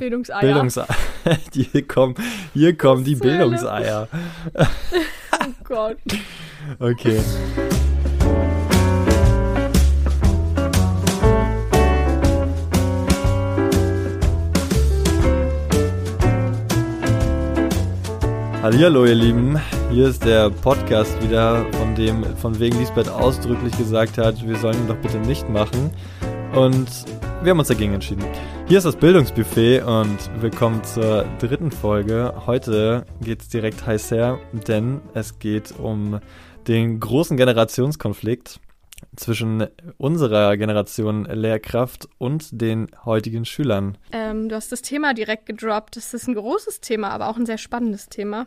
Bildungseier. Bildungseier. hier kommen, hier kommen die Bildungseier. oh Gott. Okay. Hallihallo, ihr Lieben. Hier ist der Podcast wieder, von dem von wegen Lisbeth ausdrücklich gesagt hat, wir sollen ihn doch bitte nicht machen. Und wir haben uns dagegen entschieden. Hier ist das Bildungsbuffet und willkommen zur dritten Folge. Heute geht es direkt heiß her, denn es geht um den großen Generationskonflikt zwischen unserer Generation Lehrkraft und den heutigen Schülern. Ähm, du hast das Thema direkt gedroppt. Das ist ein großes Thema, aber auch ein sehr spannendes Thema.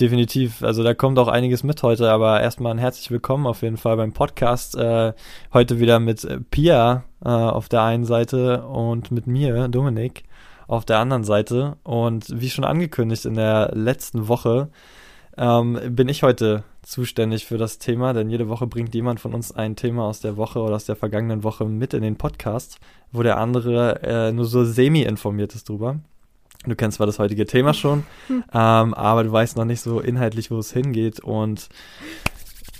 Definitiv. Also da kommt auch einiges mit heute, aber erstmal ein herzlich willkommen auf jeden Fall beim Podcast. Äh, heute wieder mit Pia äh, auf der einen Seite und mit mir, Dominik, auf der anderen Seite. Und wie schon angekündigt in der letzten Woche, ähm, bin ich heute zuständig für das Thema, denn jede Woche bringt jemand von uns ein Thema aus der Woche oder aus der vergangenen Woche mit in den Podcast, wo der andere äh, nur so semi-informiert ist drüber. Du kennst zwar das heutige Thema schon, hm. ähm, aber du weißt noch nicht so inhaltlich, wo es hingeht und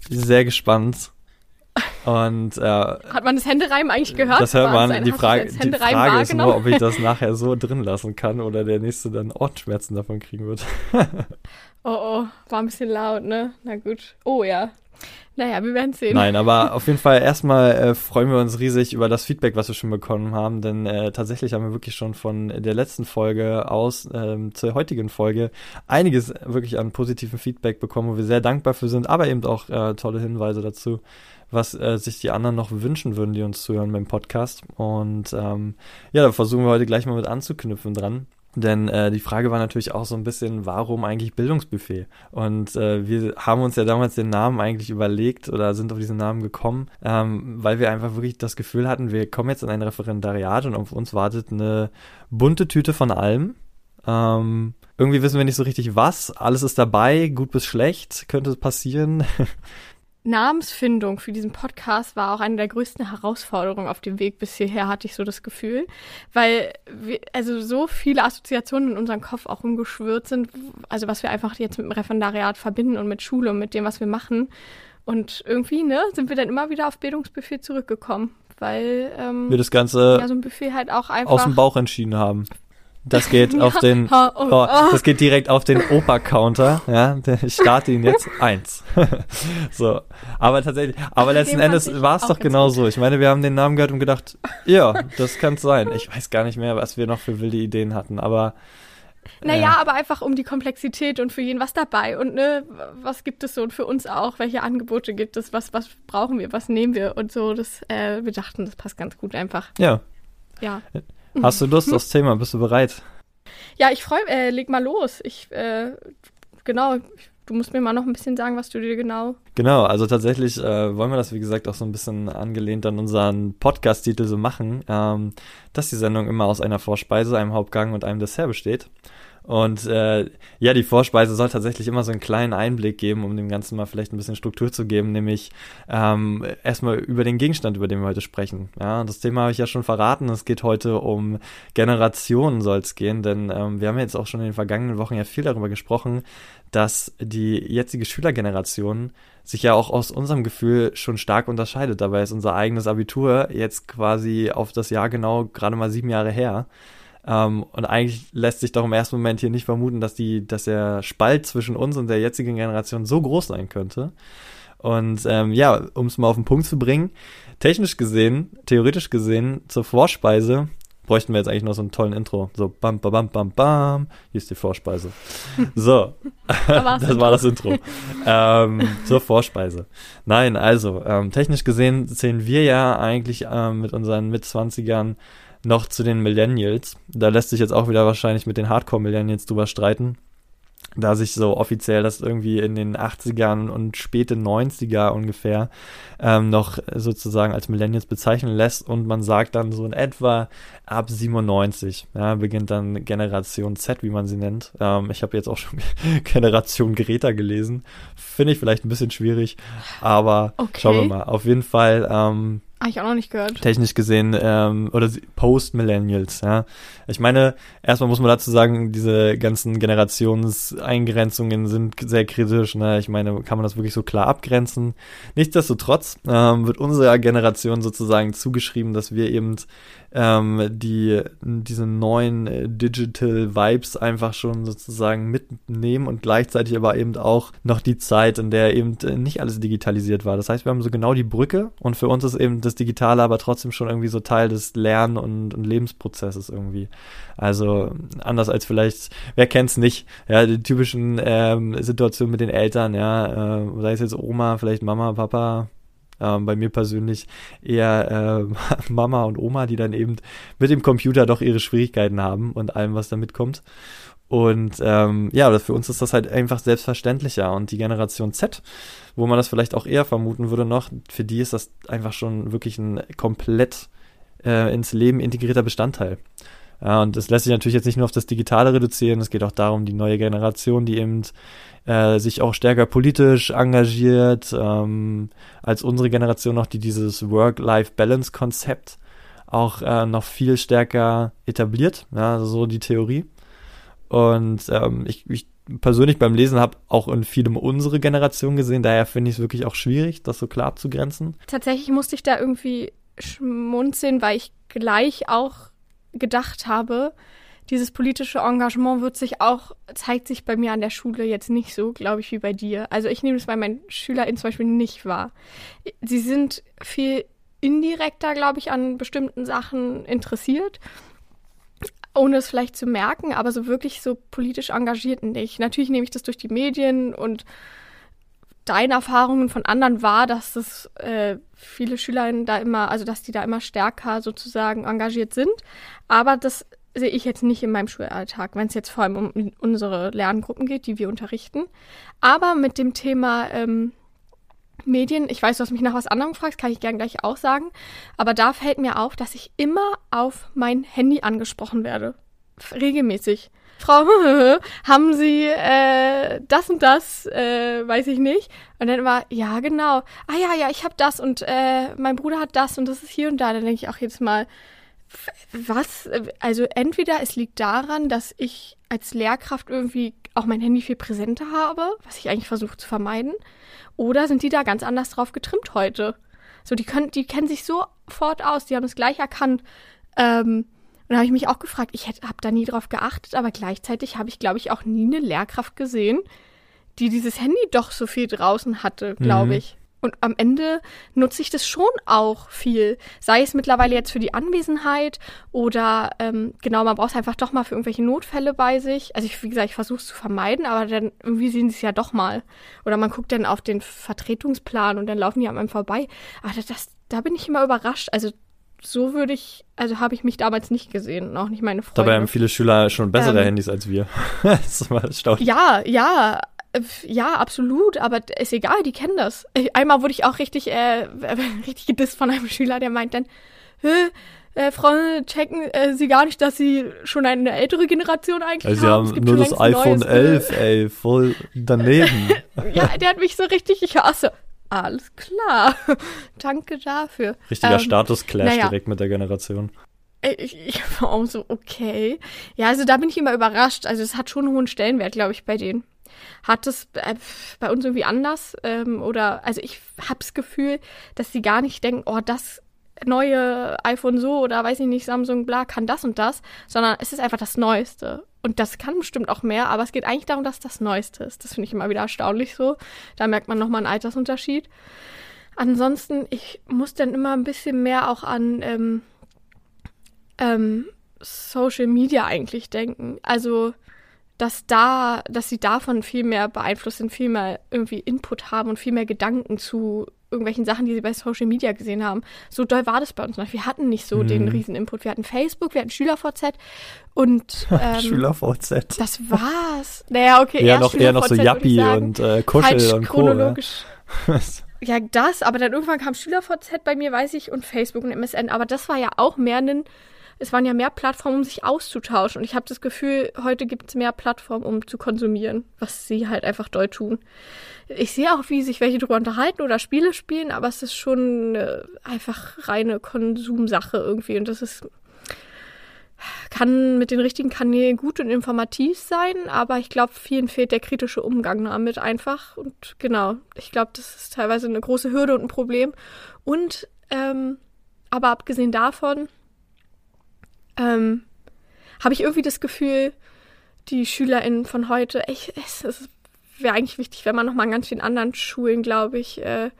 sehr gespannt. Und äh, hat man das Händereimen eigentlich gehört? Das hört man. Die Frage, die Frage ist nur, ob ich das nachher so drin lassen kann oder der nächste dann Ohrenschmerzen davon kriegen wird. oh oh, war ein bisschen laut, ne? Na gut. Oh ja, naja, wir werden sehen. Nein, aber auf jeden Fall erstmal äh, freuen wir uns riesig über das Feedback, was wir schon bekommen haben, denn äh, tatsächlich haben wir wirklich schon von der letzten Folge aus ähm, zur heutigen Folge einiges wirklich an positiven Feedback bekommen, wo wir sehr dankbar für sind, aber eben auch äh, tolle Hinweise dazu, was äh, sich die anderen noch wünschen würden, die uns zuhören beim Podcast. Und ähm, ja, da versuchen wir heute gleich mal mit anzuknüpfen dran. Denn äh, die Frage war natürlich auch so ein bisschen, warum eigentlich Bildungsbuffet? Und äh, wir haben uns ja damals den Namen eigentlich überlegt oder sind auf diesen Namen gekommen, ähm, weil wir einfach wirklich das Gefühl hatten, wir kommen jetzt in ein Referendariat und auf uns wartet eine bunte Tüte von allem. Ähm, irgendwie wissen wir nicht so richtig was. Alles ist dabei, gut bis schlecht, könnte passieren. Namensfindung für diesen Podcast war auch eine der größten Herausforderungen auf dem Weg bis hierher, hatte ich so das Gefühl. Weil wir, also so viele Assoziationen in unserem Kopf auch umgeschwört sind, also was wir einfach jetzt mit dem Referendariat verbinden und mit Schule und mit dem, was wir machen. Und irgendwie, ne, sind wir dann immer wieder auf Bildungsbuffet zurückgekommen, weil ähm, wir das Ganze ja, so ein Buffet halt auch einfach aus dem Bauch entschieden haben. Das geht auf den, oh, oh, das geht direkt auf den Opa-Counter. Ja, ich starte ihn jetzt eins. so, aber tatsächlich, aber letzten Endes war es doch genau so. Ich meine, wir haben den Namen gehört und gedacht, ja, das kann es sein. Ich weiß gar nicht mehr, was wir noch für wilde Ideen hatten, aber naja, äh, aber einfach um die Komplexität und für jeden was dabei und ne, was gibt es so und für uns auch, welche Angebote gibt es, was, was brauchen wir, was nehmen wir und so, das, äh, wir dachten, das passt ganz gut einfach. Ja. Ja. Hast du Lust aufs Thema? Bist du bereit? Ja, ich freue äh, leg mal los. Ich, äh, genau, du musst mir mal noch ein bisschen sagen, was du dir genau. Genau, also tatsächlich äh, wollen wir das, wie gesagt, auch so ein bisschen angelehnt an unseren Podcast-Titel so machen, ähm, dass die Sendung immer aus einer Vorspeise, einem Hauptgang und einem Dessert besteht. Und äh, ja, die Vorspeise soll tatsächlich immer so einen kleinen Einblick geben, um dem Ganzen mal vielleicht ein bisschen Struktur zu geben, nämlich ähm, erstmal über den Gegenstand, über den wir heute sprechen. Ja, das Thema habe ich ja schon verraten. Es geht heute um Generationen soll es gehen, denn ähm, wir haben jetzt auch schon in den vergangenen Wochen ja viel darüber gesprochen, dass die jetzige Schülergeneration sich ja auch aus unserem Gefühl schon stark unterscheidet. Dabei ist unser eigenes Abitur jetzt quasi auf das Jahr genau gerade mal sieben Jahre her. Ähm, und eigentlich lässt sich doch im ersten Moment hier nicht vermuten, dass die, dass der Spalt zwischen uns und der jetzigen Generation so groß sein könnte. Und ähm, ja, um es mal auf den Punkt zu bringen, technisch gesehen, theoretisch gesehen, zur Vorspeise bräuchten wir jetzt eigentlich noch so einen tollen Intro. So bam, bam, bam, bam, bam. Hier ist die Vorspeise. So, das war das Intro. ähm, zur Vorspeise. Nein, also, ähm, technisch gesehen zählen wir ja eigentlich ähm, mit unseren Mitzwanzigern noch zu den Millennials. Da lässt sich jetzt auch wieder wahrscheinlich mit den Hardcore-Millennials drüber streiten. Da sich so offiziell das irgendwie in den 80ern und späte 90er ungefähr ähm, noch sozusagen als Millennials bezeichnen lässt und man sagt dann so in etwa ab 97 ja, beginnt dann Generation Z, wie man sie nennt. Ähm, ich habe jetzt auch schon Generation Greta gelesen. Finde ich vielleicht ein bisschen schwierig, aber okay. schauen wir mal. Auf jeden Fall ähm, Habe ich auch noch nicht gehört. Technisch gesehen, ähm, oder Post-Millennials, ja. Ich meine, erstmal muss man dazu sagen, diese ganzen Generationseingrenzungen sind sehr kritisch, ne. Ich meine, kann man das wirklich so klar abgrenzen? Nichtsdestotrotz ähm, wird unserer Generation sozusagen zugeschrieben, dass wir eben ähm, die diese neuen äh, Digital Vibes einfach schon sozusagen mitnehmen und gleichzeitig aber eben auch noch die Zeit, in der eben äh, nicht alles digitalisiert war. Das heißt, wir haben so genau die Brücke und für uns ist eben das Digitale aber trotzdem schon irgendwie so Teil des Lern- und, und Lebensprozesses irgendwie. Also anders als vielleicht, wer kennt's nicht, ja, die typischen ähm, Situationen mit den Eltern, ja, äh, sei es jetzt Oma, vielleicht Mama, Papa, ähm, bei mir persönlich eher äh, Mama und Oma, die dann eben mit dem Computer doch ihre Schwierigkeiten haben und allem, was damit kommt. Und ähm, ja, für uns ist das halt einfach selbstverständlicher. Und die Generation Z, wo man das vielleicht auch eher vermuten würde noch, für die ist das einfach schon wirklich ein komplett äh, ins Leben integrierter Bestandteil. Und das lässt sich natürlich jetzt nicht nur auf das Digitale reduzieren, es geht auch darum, die neue Generation, die eben äh, sich auch stärker politisch engagiert, ähm, als unsere Generation noch, die dieses Work-Life-Balance-Konzept auch äh, noch viel stärker etabliert, ja, also so die Theorie. Und ähm, ich, ich persönlich beim Lesen habe auch in vielem unsere Generation gesehen, daher finde ich es wirklich auch schwierig, das so klar abzugrenzen. Tatsächlich musste ich da irgendwie schmunzeln, weil ich gleich auch gedacht habe, dieses politische Engagement wird sich auch, zeigt sich bei mir an der Schule jetzt nicht so, glaube ich, wie bei dir. Also ich nehme es bei meinen SchülerInnen zum Beispiel nicht wahr. Sie sind viel indirekter, glaube ich, an bestimmten Sachen interessiert, ohne es vielleicht zu merken, aber so wirklich so politisch engagiert nicht. Natürlich nehme ich das durch die Medien und deine Erfahrungen von anderen war, dass das äh, viele Schülerinnen da immer, also dass die da immer stärker sozusagen engagiert sind. Aber das sehe ich jetzt nicht in meinem Schulalltag, wenn es jetzt vor allem um unsere Lerngruppen geht, die wir unterrichten. Aber mit dem Thema ähm, Medien, ich weiß, du hast mich nach was anderem gefragt, kann ich gern gleich auch sagen. Aber da fällt mir auf, dass ich immer auf mein Handy angesprochen werde. Regelmäßig. Frau, haben Sie äh, das und das, äh, weiß ich nicht. Und dann war, ja, genau. Ah ja, ja, ich habe das und äh, mein Bruder hat das und das ist hier und da. Dann denke ich auch jedes Mal, was? Also entweder es liegt daran, dass ich als Lehrkraft irgendwie auch mein Handy viel präsenter habe, was ich eigentlich versuche zu vermeiden, oder sind die da ganz anders drauf getrimmt heute? So, die können, die kennen sich sofort aus, die haben es gleich erkannt. Ähm, und da habe ich mich auch gefragt, ich habe da nie drauf geachtet, aber gleichzeitig habe ich, glaube ich, auch nie eine Lehrkraft gesehen, die dieses Handy doch so viel draußen hatte, glaube mhm. ich. Und am Ende nutze ich das schon auch viel. Sei es mittlerweile jetzt für die Anwesenheit oder ähm, genau, man braucht es einfach doch mal für irgendwelche Notfälle bei sich. Also ich, wie gesagt, ich versuche es zu vermeiden, aber dann irgendwie sehen sie es ja doch mal. Oder man guckt dann auf den Vertretungsplan und dann laufen die an einem vorbei. Aber das, das da bin ich immer überrascht. Also so würde ich, also habe ich mich damals nicht gesehen, auch nicht meine Freunde. Dabei haben viele Schüler schon bessere ähm, Handys als wir. das ist mal erstaunlich. Ja, ja, ja, absolut, aber ist egal, die kennen das. Einmal wurde ich auch richtig, äh, richtig gedisst von einem Schüler, der meint dann, äh, Frauen checken äh, sie gar nicht, dass sie schon eine ältere Generation eigentlich also haben. Sie haben nur das iPhone Neues, 11, äh. ey, voll daneben. ja, der hat mich so richtig, ich hasse. Alles klar. Danke dafür. Richtiger ähm, Status-Clash naja. direkt mit der Generation. Ich, ich war auch so, okay. Ja, also da bin ich immer überrascht. Also es hat schon einen hohen Stellenwert, glaube ich, bei denen hat es äh, bei uns irgendwie anders. Ähm, oder also ich habe das Gefühl, dass sie gar nicht denken, oh, das neue iPhone so oder weiß ich nicht, Samsung bla kann das und das, sondern es ist einfach das Neueste. Und das kann bestimmt auch mehr, aber es geht eigentlich darum, dass das Neueste ist. Das finde ich immer wieder erstaunlich so. Da merkt man nochmal einen Altersunterschied. Ansonsten, ich muss dann immer ein bisschen mehr auch an ähm, ähm, Social Media eigentlich denken. Also dass da, dass sie davon viel mehr beeinflusst sind, viel mehr irgendwie Input haben und viel mehr Gedanken zu irgendwelchen Sachen, die sie bei Social Media gesehen haben. So doll war das bei uns noch. Wir hatten nicht so mhm. den riesen Input. Wir hatten Facebook, wir hatten SchülerVZ und ähm, SchülerVZ. Das war's. Naja, okay, eher noch eher noch so Yappi und äh, Kuschel Falsch und chronologisch. Co, ja. ja, das, aber dann irgendwann kam SchülerVZ bei mir, weiß ich, und Facebook und MSN. Aber das war ja auch mehr ein es waren ja mehr Plattformen, um sich auszutauschen. Und ich habe das Gefühl, heute gibt es mehr Plattformen, um zu konsumieren, was sie halt einfach doll tun. Ich sehe auch, wie sich welche darüber unterhalten oder Spiele spielen, aber es ist schon äh, einfach reine Konsumsache irgendwie. Und das ist kann mit den richtigen Kanälen gut und informativ sein, aber ich glaube, vielen fehlt der kritische Umgang damit einfach. Und genau, ich glaube, das ist teilweise eine große Hürde und ein Problem. Und ähm, aber abgesehen davon ähm, habe ich irgendwie das Gefühl, die SchülerInnen von heute, echt, es wäre eigentlich wichtig, wenn man noch mal an ganz vielen anderen Schulen, glaube ich, äh,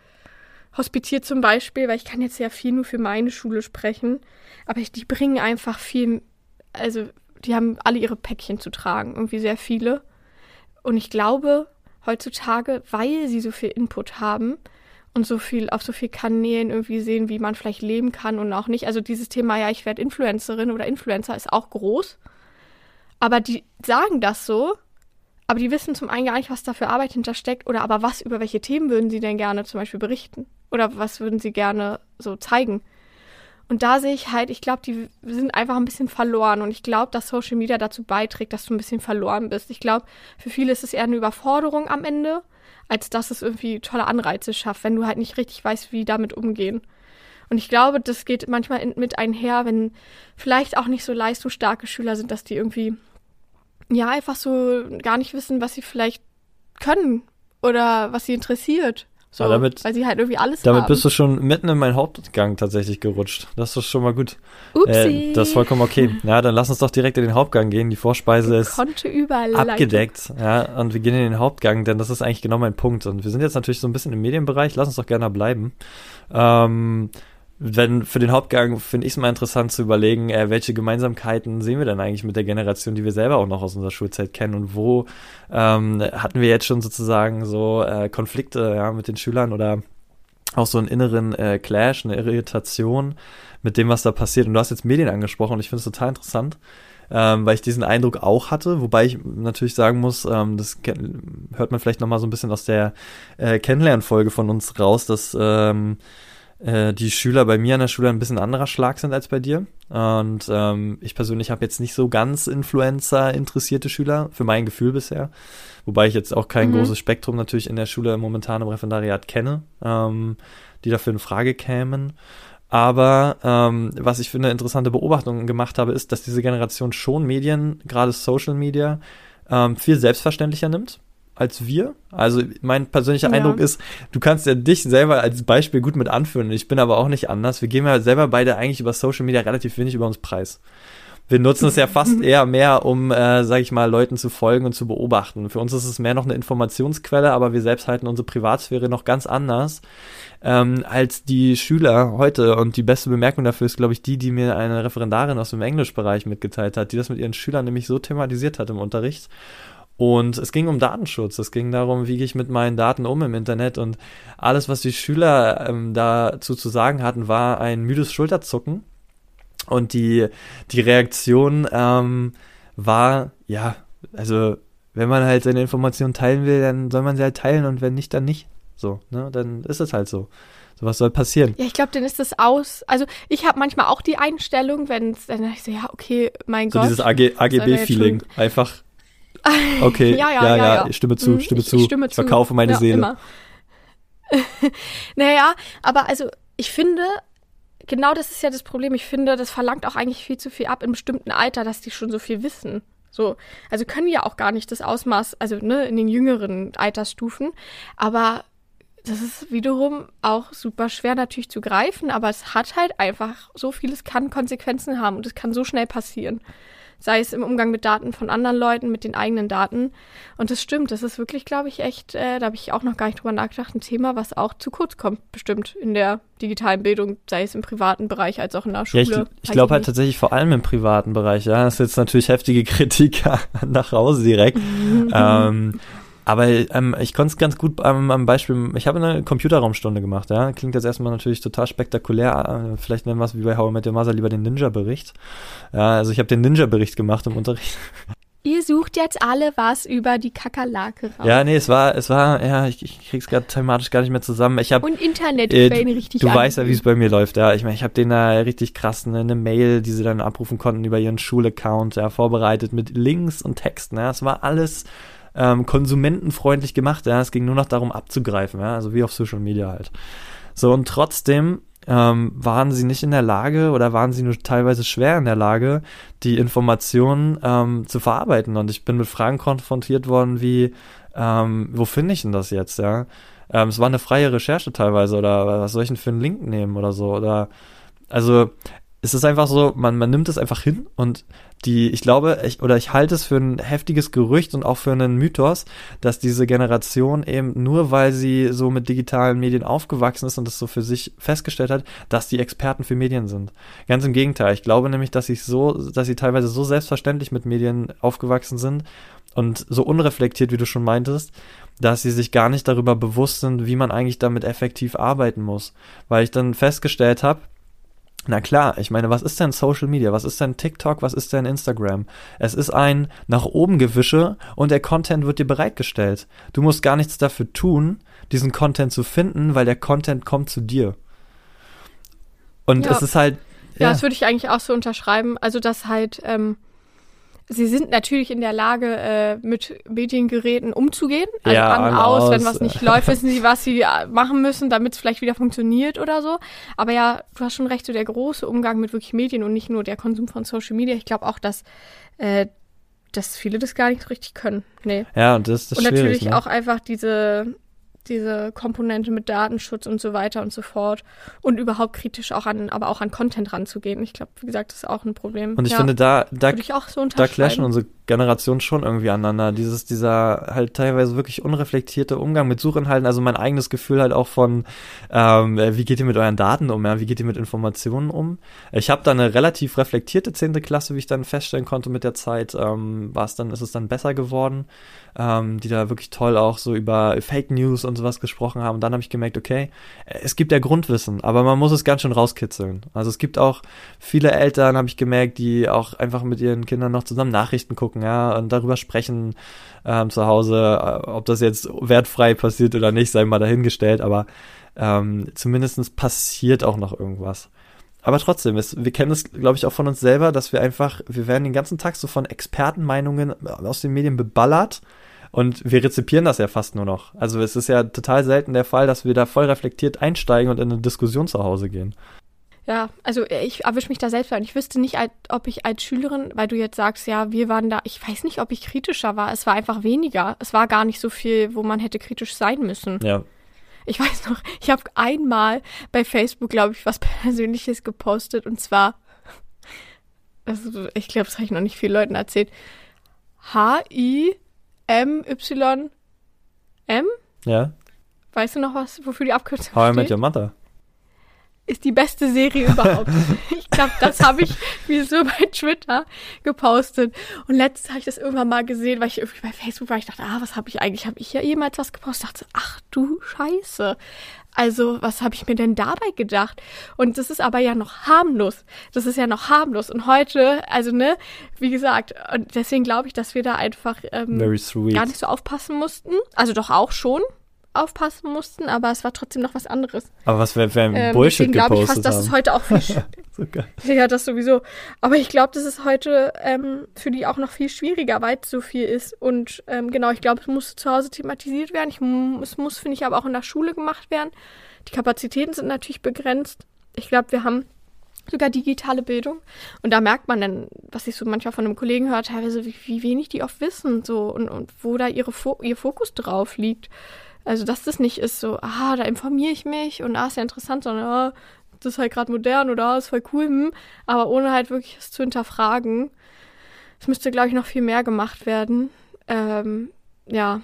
hospitiert zum Beispiel, weil ich kann jetzt ja viel nur für meine Schule sprechen, aber ich, die bringen einfach viel, also die haben alle ihre Päckchen zu tragen, irgendwie sehr viele. Und ich glaube, heutzutage, weil sie so viel Input haben, und so viel auf so viel Kanälen irgendwie sehen, wie man vielleicht leben kann und auch nicht. Also dieses Thema, ja, ich werde Influencerin oder Influencer ist auch groß. Aber die sagen das so, aber die wissen zum einen gar nicht, was da für Arbeit hintersteckt oder aber was, über welche Themen würden sie denn gerne zum Beispiel berichten? Oder was würden sie gerne so zeigen? Und da sehe ich halt, ich glaube, die sind einfach ein bisschen verloren und ich glaube, dass Social Media dazu beiträgt, dass du ein bisschen verloren bist. Ich glaube, für viele ist es eher eine Überforderung am Ende als dass es irgendwie tolle Anreize schafft, wenn du halt nicht richtig weißt, wie damit umgehen. Und ich glaube, das geht manchmal in, mit einher, wenn vielleicht auch nicht so leistungsstarke Schüler sind, dass die irgendwie ja einfach so gar nicht wissen, was sie vielleicht können oder was sie interessiert. So, damit, weil sie halt irgendwie alles Damit haben. bist du schon mitten in meinen Hauptgang tatsächlich gerutscht. Das ist schon mal gut. Upsi. Äh, das ist vollkommen okay. Ja, dann lass uns doch direkt in den Hauptgang gehen. Die Vorspeise ist abgedeckt. Ja, und wir gehen in den Hauptgang, denn das ist eigentlich genau mein Punkt. Und wir sind jetzt natürlich so ein bisschen im Medienbereich. Lass uns doch gerne bleiben. Ähm, wenn für den Hauptgang finde ich es mal interessant zu überlegen, äh, welche Gemeinsamkeiten sehen wir denn eigentlich mit der Generation, die wir selber auch noch aus unserer Schulzeit kennen und wo ähm, hatten wir jetzt schon sozusagen so äh, Konflikte ja, mit den Schülern oder auch so einen inneren äh, Clash, eine Irritation mit dem, was da passiert. Und du hast jetzt Medien angesprochen und ich finde es total interessant, ähm, weil ich diesen Eindruck auch hatte, wobei ich natürlich sagen muss, ähm, das hört man vielleicht nochmal so ein bisschen aus der äh, Kennenlernfolge von uns raus, dass ähm, äh, die Schüler bei mir an der Schule ein bisschen anderer Schlag sind als bei dir. Und ähm, ich persönlich habe jetzt nicht so ganz Influencer-interessierte Schüler, für mein Gefühl bisher. Wobei ich jetzt auch kein mhm. großes Spektrum natürlich in der Schule momentan im Referendariat kenne, ähm, die dafür in Frage kämen. Aber ähm, was ich für eine interessante Beobachtung gemacht habe, ist, dass diese Generation schon Medien, gerade Social Media, ähm, viel selbstverständlicher nimmt als wir. Also mein persönlicher ja. Eindruck ist, du kannst ja dich selber als Beispiel gut mit anführen. Ich bin aber auch nicht anders. Wir geben ja selber beide eigentlich über Social Media relativ wenig über uns preis. Wir nutzen es ja fast eher mehr, um, äh, sag ich mal, Leuten zu folgen und zu beobachten. Für uns ist es mehr noch eine Informationsquelle, aber wir selbst halten unsere Privatsphäre noch ganz anders ähm, als die Schüler heute. Und die beste Bemerkung dafür ist, glaube ich, die, die mir eine Referendarin aus dem Englischbereich mitgeteilt hat, die das mit ihren Schülern nämlich so thematisiert hat im Unterricht. Und es ging um Datenschutz. Es ging darum, wie gehe ich mit meinen Daten um im Internet. Und alles, was die Schüler ähm, dazu zu sagen hatten, war ein müdes Schulterzucken. Und die, die Reaktion ähm, war, ja, also wenn man halt seine Informationen teilen will, dann soll man sie halt teilen und wenn nicht, dann nicht. So, ne? Dann ist es halt so. So was soll passieren? Ja, ich glaube, dann ist das aus. Also ich habe manchmal auch die Einstellung, wenn es, dann ich so, ja, okay, mein so Gott. So dieses AG, AGB-Feeling. Einfach Okay, ja, ja, ja, ja, ja. stimme zu, stimme zu. Ich, stimme ich verkaufe meine ja, Seele. Immer. naja, aber also ich finde, genau das ist ja das Problem. Ich finde, das verlangt auch eigentlich viel zu viel ab im bestimmten Alter, dass die schon so viel wissen. So, also können ja auch gar nicht das Ausmaß, also ne, in den jüngeren Altersstufen, aber das ist wiederum auch super schwer natürlich zu greifen, aber es hat halt einfach so vieles kann Konsequenzen haben und es kann so schnell passieren sei es im Umgang mit Daten von anderen Leuten, mit den eigenen Daten. Und das stimmt, das ist wirklich, glaube ich, echt, äh, da habe ich auch noch gar nicht drüber nachgedacht, ein Thema, was auch zu kurz kommt, bestimmt in der digitalen Bildung, sei es im privaten Bereich als auch in der Schule. Ja, ich, ich glaube halt tatsächlich vor allem im privaten Bereich, ja. Das ist jetzt natürlich heftige Kritik nach Hause direkt. ähm, aber ähm, ich konnte es ganz gut am, am Beispiel, ich habe eine Computerraumstunde gemacht, ja. Klingt jetzt erstmal natürlich total spektakulär. Äh, vielleicht nennen wir es wie bei How I Met Your Mother lieber den Ninja-Bericht. Ja, also ich habe den Ninja-Bericht gemacht im Unterricht. Ihr sucht jetzt alle was über die Kakerlake raus. Ja, nee, es war, es war, ja, ich, ich krieg's gerade thematisch gar nicht mehr zusammen. Ich hab, Und Internet äh, richtig du an. weißt ja, wie es bei mir läuft, ja. Ich meine, ich habe denen da richtig krass eine, eine Mail, die sie dann abrufen konnten über ihren Schulaccount, ja, vorbereitet mit Links und Texten, ja. Es war alles ähm, konsumentenfreundlich gemacht, ja. Es ging nur noch darum abzugreifen, ja, also wie auf Social Media halt. So, und trotzdem ähm, waren sie nicht in der Lage oder waren sie nur teilweise schwer in der Lage, die Informationen ähm, zu verarbeiten. Und ich bin mit Fragen konfrontiert worden wie, ähm, wo finde ich denn das jetzt, ja? Ähm, es war eine freie Recherche teilweise oder was soll ich denn für einen Link nehmen oder so oder also es ist einfach so, man, man nimmt es einfach hin und die, ich glaube, ich, oder ich halte es für ein heftiges Gerücht und auch für einen Mythos, dass diese Generation eben nur weil sie so mit digitalen Medien aufgewachsen ist und das so für sich festgestellt hat, dass die Experten für Medien sind. Ganz im Gegenteil. Ich glaube nämlich, dass sie so, dass sie teilweise so selbstverständlich mit Medien aufgewachsen sind und so unreflektiert, wie du schon meintest, dass sie sich gar nicht darüber bewusst sind, wie man eigentlich damit effektiv arbeiten muss. Weil ich dann festgestellt habe, na klar, ich meine, was ist denn Social Media? Was ist denn TikTok? Was ist denn Instagram? Es ist ein nach oben Gewische und der Content wird dir bereitgestellt. Du musst gar nichts dafür tun, diesen Content zu finden, weil der Content kommt zu dir. Und Ja. es ist halt. Ja, das würde ich eigentlich auch so unterschreiben. Also, dass halt, ähm, sie sind natürlich in der Lage, äh, mit Mediengeräten umzugehen. Also Ja, an, an, aus, wenn aus, was nicht läuft, wissen sie, was sie äh, machen müssen, damit es vielleicht wieder funktioniert oder so. Aber ja, du hast schon recht, so der große Umgang mit wirklich Medien und nicht nur der Konsum von Social Media. Ich glaube auch, dass, äh, dass viele das gar nicht so richtig können. Nee. ja, und das, das ist und natürlich ne? auch einfach diese, diese Komponente mit Datenschutz und so weiter und so fort. Und überhaupt kritisch auch an, aber auch an Content ranzugehen. Ich glaube, wie gesagt, das ist auch ein Problem. Und ich ja, finde, da, da so da clashen unsere Generationen schon irgendwie aneinander. Dieses, dieser halt teilweise wirklich unreflektierte Umgang mit Suchinhalten, also mein eigenes Gefühl halt auch von, ähm, äh, wie geht ihr mit euren Daten um, ja? wie geht ihr mit Informationen um? Ich habe da eine relativ reflektierte zehnte Klasse, wie ich dann feststellen konnte mit der Zeit, ähm, war es dann, ist es dann besser geworden, ähm, die da wirklich toll auch so über Fake News und sowas gesprochen haben. Und dann habe ich gemerkt, okay, es gibt ja Grundwissen, aber man muss es ganz schön rauskitzeln. Also es gibt auch viele Eltern, habe ich gemerkt, die auch einfach mit ihren Kindern noch zusammen Nachrichten gucken, ja, und darüber sprechen ähm, zu Hause, äh, ob das jetzt wertfrei passiert oder nicht, sei mal dahingestellt, aber ähm, zumindestens passiert auch noch irgendwas. Aber trotzdem, es, wir kennen es, glaube ich, auch von uns selber, dass wir einfach, wir werden den ganzen Tag so von Expertenmeinungen aus den Medien beballert und wir rezipieren das ja fast nur noch. Also es ist ja total selten der Fall, dass wir da voll reflektiert einsteigen und in eine Diskussion zu Hause gehen. Ja, also ich erwische mich da selbst und ich wüsste nicht, ob ich als Schülerin, weil du jetzt sagst, ja, wir waren da, ich weiß nicht, ob ich kritischer war. Es war einfach weniger. Es war gar nicht so viel, wo man hätte kritisch sein müssen. Ja. Ich weiß noch, ich habe einmal bei Facebook, glaube ich, was Persönliches gepostet und zwar, also ich glaube, das habe ich noch nicht vielen Leuten erzählt. H-I-M-Y-M? Ja. Weißt du noch was, wofür die Abkürzung How I steht? Met Your Mother. ist die beste Serie überhaupt. ich glaube, das habe ich wie so bei Twitter gepostet. Und letztens habe ich das irgendwann mal gesehen, weil ich irgendwie bei Facebook war. Ich dachte, ah, was habe ich eigentlich? Habe ich ja jemals was gepostet? Ich dachte, ach du Scheiße. Also, was habe ich mir denn dabei gedacht? Und das ist aber ja noch harmlos. Das ist ja noch harmlos. Und heute, also ne, wie gesagt, und deswegen glaube ich, dass wir da einfach ähm, gar nicht so aufpassen mussten. Also doch auch schon aufpassen mussten, aber es war trotzdem noch was anderes. Aber was wir für ein Ähm, Bullshit deswegen glaube ich gepostet fast, dass es haben. heute auch viel So ja, das sowieso. Aber ich glaube, dass es heute ähm, für die auch noch viel schwieriger, weil es so viel ist. Und ähm, genau, ich glaube, es muss zu Hause thematisiert werden. Ich, es muss, finde ich, aber auch in der Schule gemacht werden. Die Kapazitäten sind natürlich begrenzt. Ich glaube, wir haben sogar digitale Bildung. Und da merkt man dann, was ich so manchmal von einem Kollegen höre, teilweise, wie, wie wenig die oft wissen so und, und wo da ihre Fo ihr Fokus drauf liegt. Also, dass das nicht ist so, ah, da informiere ich mich und ah, ist ja interessant, sondern ah, das ist halt gerade modern oder ah, ist voll cool, hm, aber ohne halt wirklich es zu hinterfragen. Es müsste, glaube ich, noch viel mehr gemacht werden. Ähm, ja,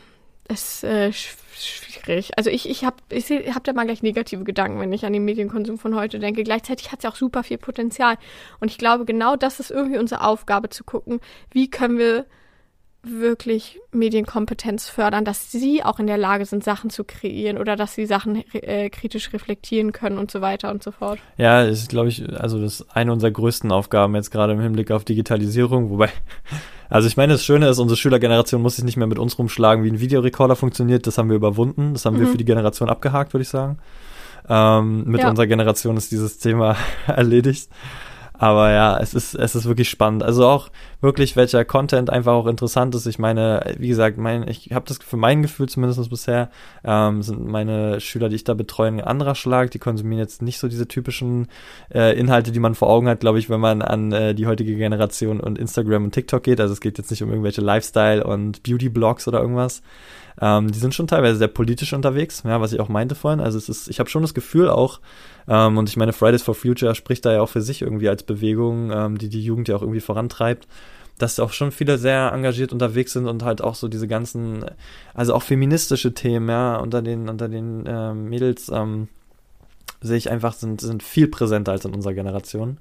es ist äh, sch- schwierig. Also ich, ich habe ich hab da mal gleich negative Gedanken, wenn ich an den Medienkonsum von heute denke. Gleichzeitig hat es ja auch super viel Potenzial. Und ich glaube, genau das ist irgendwie unsere Aufgabe zu gucken, wie können wir wirklich Medienkompetenz fördern, dass sie auch in der Lage sind, Sachen zu kreieren oder dass sie Sachen äh, kritisch reflektieren können und so weiter und so fort. Ja, ist, glaube ich, also das ist eine unserer größten Aufgaben jetzt gerade im Hinblick auf Digitalisierung, wobei, also ich meine, das Schöne ist, unsere Schülergeneration muss sich nicht mehr mit uns rumschlagen, wie ein Videorekorder funktioniert, das haben wir überwunden, das haben mhm. wir für die Generation abgehakt, würde ich sagen. Ähm, mit ja. unserer Generation ist dieses Thema erledigt. Aber ja, es ist, es ist wirklich spannend. Also auch wirklich, welcher Content einfach auch interessant ist. Ich meine, wie gesagt, mein, ich habe das für mein Gefühl zumindest bisher, ähm, sind meine Schüler, die ich da betreue, ein anderer Schlag. Die konsumieren jetzt nicht so diese typischen äh, Inhalte, die man vor Augen hat, glaube ich, wenn man an äh, die heutige Generation und Instagram und TikTok geht. Also es geht jetzt nicht um irgendwelche Lifestyle- und Beauty-Blogs oder irgendwas. Ähm, die sind schon teilweise sehr politisch unterwegs, ja, was ich auch meinte vorhin. Also es ist, ich habe schon das Gefühl auch, ähm, und ich meine, Fridays for Future spricht da ja auch für sich irgendwie als Bewegung, ähm, die die Jugend ja auch irgendwie vorantreibt dass auch schon viele sehr engagiert unterwegs sind und halt auch so diese ganzen, also auch feministische Themen, ja, unter den, unter den äh, Mädels ähm, sehe ich einfach, sind, sind viel präsenter als in unserer Generation.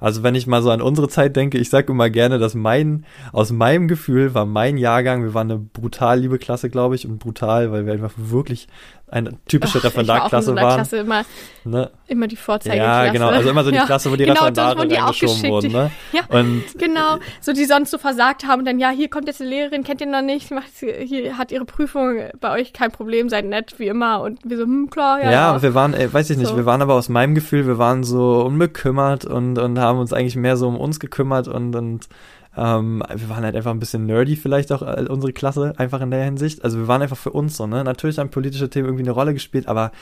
Also wenn ich mal so an unsere Zeit denke, ich sage immer gerne, dass mein, aus meinem Gefühl war mein Jahrgang, wir waren eine brutal liebe Klasse, glaube ich, und brutal, weil wir einfach wirklich eine typische Referendarklasse war waren. Immer, ne? immer die Vorzeigeklasse. Ja, genau, also immer so die Klasse, wo die genau, Referendare die reingeschoben wurden. Ne? Ja, und genau, so die sonst so versagt haben, dann ja, hier kommt jetzt eine Lehrerin, kennt ihr noch nicht, macht, hier hat ihre Prüfung, bei euch kein Problem, seid nett wie immer und wir so, hm, klar, ja. Ja, ja. wir waren, ey, weiß ich nicht, so. wir waren aber aus meinem Gefühl, wir waren so unbekümmert und, und haben uns eigentlich mehr so um uns gekümmert und, und ähm, wir waren halt einfach ein bisschen nerdy vielleicht auch äh, unsere Klasse, einfach in der Hinsicht. Also wir waren einfach für uns so, ne? Natürlich haben politische Themen irgendwie eine Rolle gespielt, aber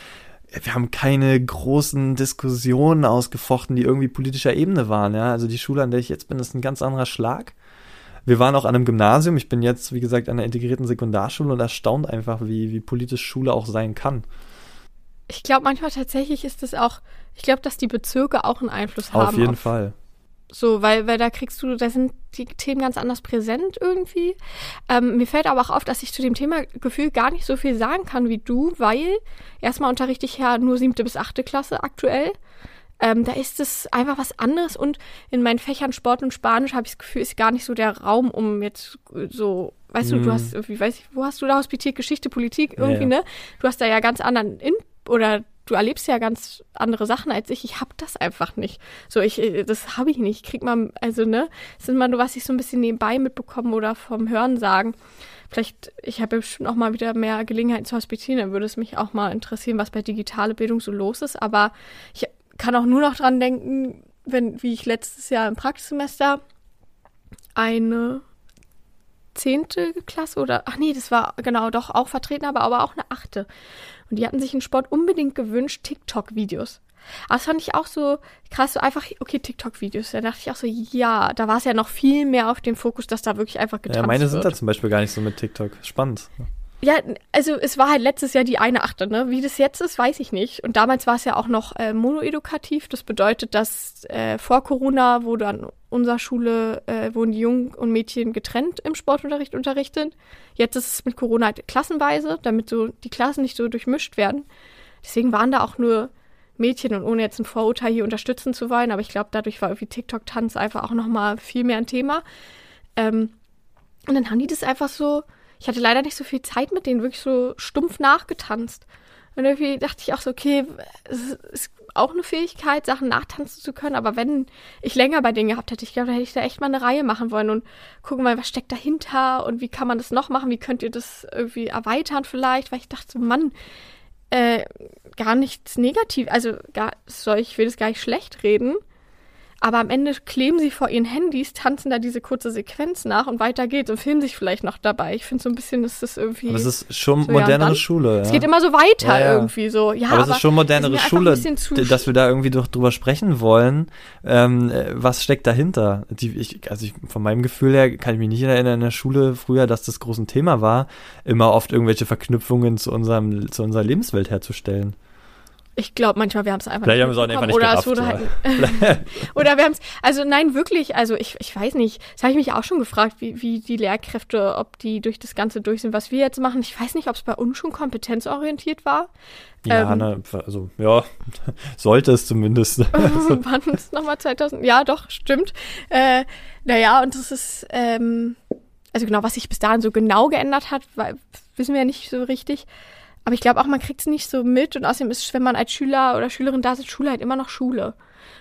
wir haben keine großen Diskussionen ausgefochten, die irgendwie politischer Ebene waren, ja. Also die Schule, an der ich jetzt bin, ist ein ganz anderer Schlag. Wir waren auch an einem Gymnasium. Ich bin jetzt, wie gesagt, an einer integrierten Sekundarschule und erstaunt einfach, wie, wie politisch Schule auch sein kann. Ich glaube, manchmal tatsächlich ist es auch, ich glaube, dass die Bezirke auch einen Einfluss haben. Auf jeden auf, Fall. So, weil, weil da kriegst du, da sind die Themen ganz anders präsent irgendwie. Ähm, mir fällt aber auch auf, dass ich zu dem Thema Gefühl gar nicht so viel sagen kann wie du, weil erstmal unterrichte ich ja nur siebte bis achte Klasse aktuell. Ähm, da ist es einfach was anderes und in meinen Fächern Sport und Spanisch habe ich das Gefühl, ist gar nicht so der Raum, um jetzt so, weißt mm. du, du mhm. hast irgendwie, weiß ich, wo hast du da hospitiert, Geschichte, Politik irgendwie, ja, ja. ne? Du hast da ja ganz anderen In oder du erlebst ja ganz andere Sachen als ich. Ich hab das einfach nicht. So, ich, äh, das habe ich nicht. Ich krieg mal, also, ne, das ist immer nur, was ich so ein bisschen nebenbei mitbekommen oder vom Hören sagen. Vielleicht, ich habe ja bestimmt auch mal wieder mehr Gelegenheiten zu hospitieren, dann würde es mich auch mal interessieren, was bei digitale Bildung so los ist. Aber ich kann auch nur noch dran denken, wenn, wie ich letztes Jahr im Praxissemester eine zehnte Klasse oder, ach nee, das war genau doch auch vertreten, aber, aber auch eine achte. Und die hatten sich in Sport unbedingt gewünscht, TikTok-Videos. Aber das fand ich auch so krass, so einfach, okay, TikTok-Videos. Da dachte ich auch so, ja, da war es ja noch viel mehr auf dem Fokus, dass da wirklich einfach getanzt wird. Ja, meine wird. sind da zum Beispiel gar nicht so mit TikTok. Spannend. Ja, also es war halt letztes Jahr die eine Achte, ne? Wie das jetzt ist, weiß ich nicht. Und damals war es ja auch noch äh, monoedukativ. Das bedeutet, dass äh, vor Corona wurde an unserer Schule, äh, wurden die Jungen und Mädchen getrennt im Sportunterricht unterrichtet. Jetzt ist es mit Corona halt klassenweise, damit so die Klassen nicht so durchmischt werden. Deswegen waren da auch nur Mädchen und ohne jetzt ein Vorurteil hier unterstützen zu wollen, aber ich glaube, dadurch war irgendwie TikTok-Tanz einfach auch nochmal viel mehr ein Thema. Ähm, und dann haben die das einfach so ich hatte leider nicht so viel Zeit mit denen, wirklich so stumpf nachgetanzt. Und irgendwie dachte ich auch so, okay, es ist auch eine Fähigkeit, Sachen nachtanzen zu können, aber wenn ich länger bei denen gehabt hätte, ich glaube, da hätte ich da echt mal eine Reihe machen wollen und gucken mal, was steckt dahinter und wie kann man das noch machen, wie könnt ihr das irgendwie erweitern vielleicht, weil ich dachte so, Mann, äh, gar nichts negativ, also gar, soll ich will das gar nicht schlecht reden, aber am Ende kleben sie vor ihren Handys, tanzen da diese kurze Sequenz nach und weiter geht's und filmen sich vielleicht noch dabei. Ich finde so ein bisschen, ist das irgendwie. Aber es ist schon so, modernere ja, Schule. Ja. Es geht immer so weiter ja, irgendwie so. Ja, aber, aber es ist schon modernere Schule, dass wir da irgendwie doch drüber sprechen wollen. Ähm, was steckt dahinter? Die, ich, also ich, von meinem Gefühl her kann ich mich nicht erinnern in der Schule früher, dass das groß ein Thema war, immer oft irgendwelche Verknüpfungen zu unserem, zu unserer Lebenswelt herzustellen. Ich glaube, manchmal wir haben es einfach Vielleicht nicht haben wir es auch einfach nicht oder gerafft, es wurde halt, Oder wir haben es, also nein, wirklich, also ich, ich weiß nicht, das habe ich mich auch schon gefragt, wie, wie die Lehrkräfte, ob die durch das Ganze durch sind, was wir jetzt machen. Ich weiß nicht, ob es bei uns schon kompetenzorientiert war. Ja, ähm, ne, also ja, sollte es zumindest. Wann ist nochmal 2000? Ja, doch, stimmt. Äh, naja, und das ist, ähm, Also genau, was sich bis dahin so genau geändert hat, weil, wissen wir ja nicht so richtig. Aber ich glaube auch, man kriegt es nicht so mit. Und außerdem ist, wenn man als Schüler oder Schülerin da sitzt, Schule halt immer noch Schule.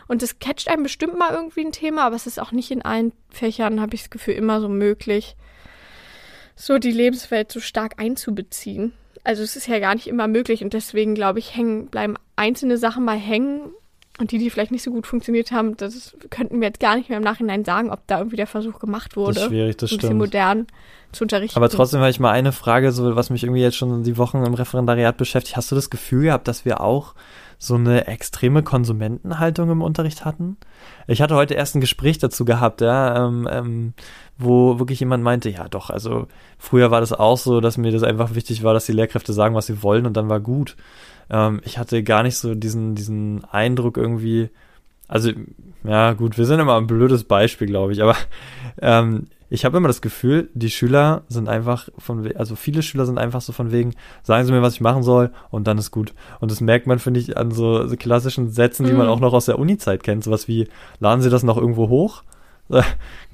Und das catcht einem bestimmt mal irgendwie ein Thema, aber es ist auch nicht in allen Fächern, habe ich das Gefühl, immer so möglich, so die Lebenswelt so stark einzubeziehen. Also es ist ja gar nicht immer möglich und deswegen glaube ich, hängen, bleiben einzelne Sachen mal hängen und die, die vielleicht nicht so gut funktioniert haben, das könnten wir jetzt gar nicht mehr im Nachhinein sagen, ob da irgendwie der Versuch gemacht wurde. Das ist schwierig, das ein bisschen stimmt. modern zu unterrichten. Aber trotzdem habe ich mal eine Frage, so was mich irgendwie jetzt schon die Wochen im Referendariat beschäftigt. Hast du das Gefühl gehabt, dass wir auch so eine extreme Konsumentenhaltung im Unterricht hatten? Ich hatte heute erst ein Gespräch dazu gehabt, ja, ähm, ähm, wo wirklich jemand meinte, ja doch, also früher war das auch so, dass mir das einfach wichtig war, dass die Lehrkräfte sagen, was sie wollen und dann war gut. Ähm, ich hatte gar nicht so diesen, diesen Eindruck irgendwie, also ja gut, wir sind immer ein blödes Beispiel, glaube ich, aber ähm, ich habe immer das Gefühl, die Schüler sind einfach von, also viele Schüler sind einfach so von wegen, sagen Sie mir, was ich machen soll und dann ist gut. Und das merkt man, finde ich, an so, so klassischen Sätzen, die man Mhm. auch noch aus der Uni-Zeit kennt. Sowas wie, laden Sie das noch irgendwo hoch?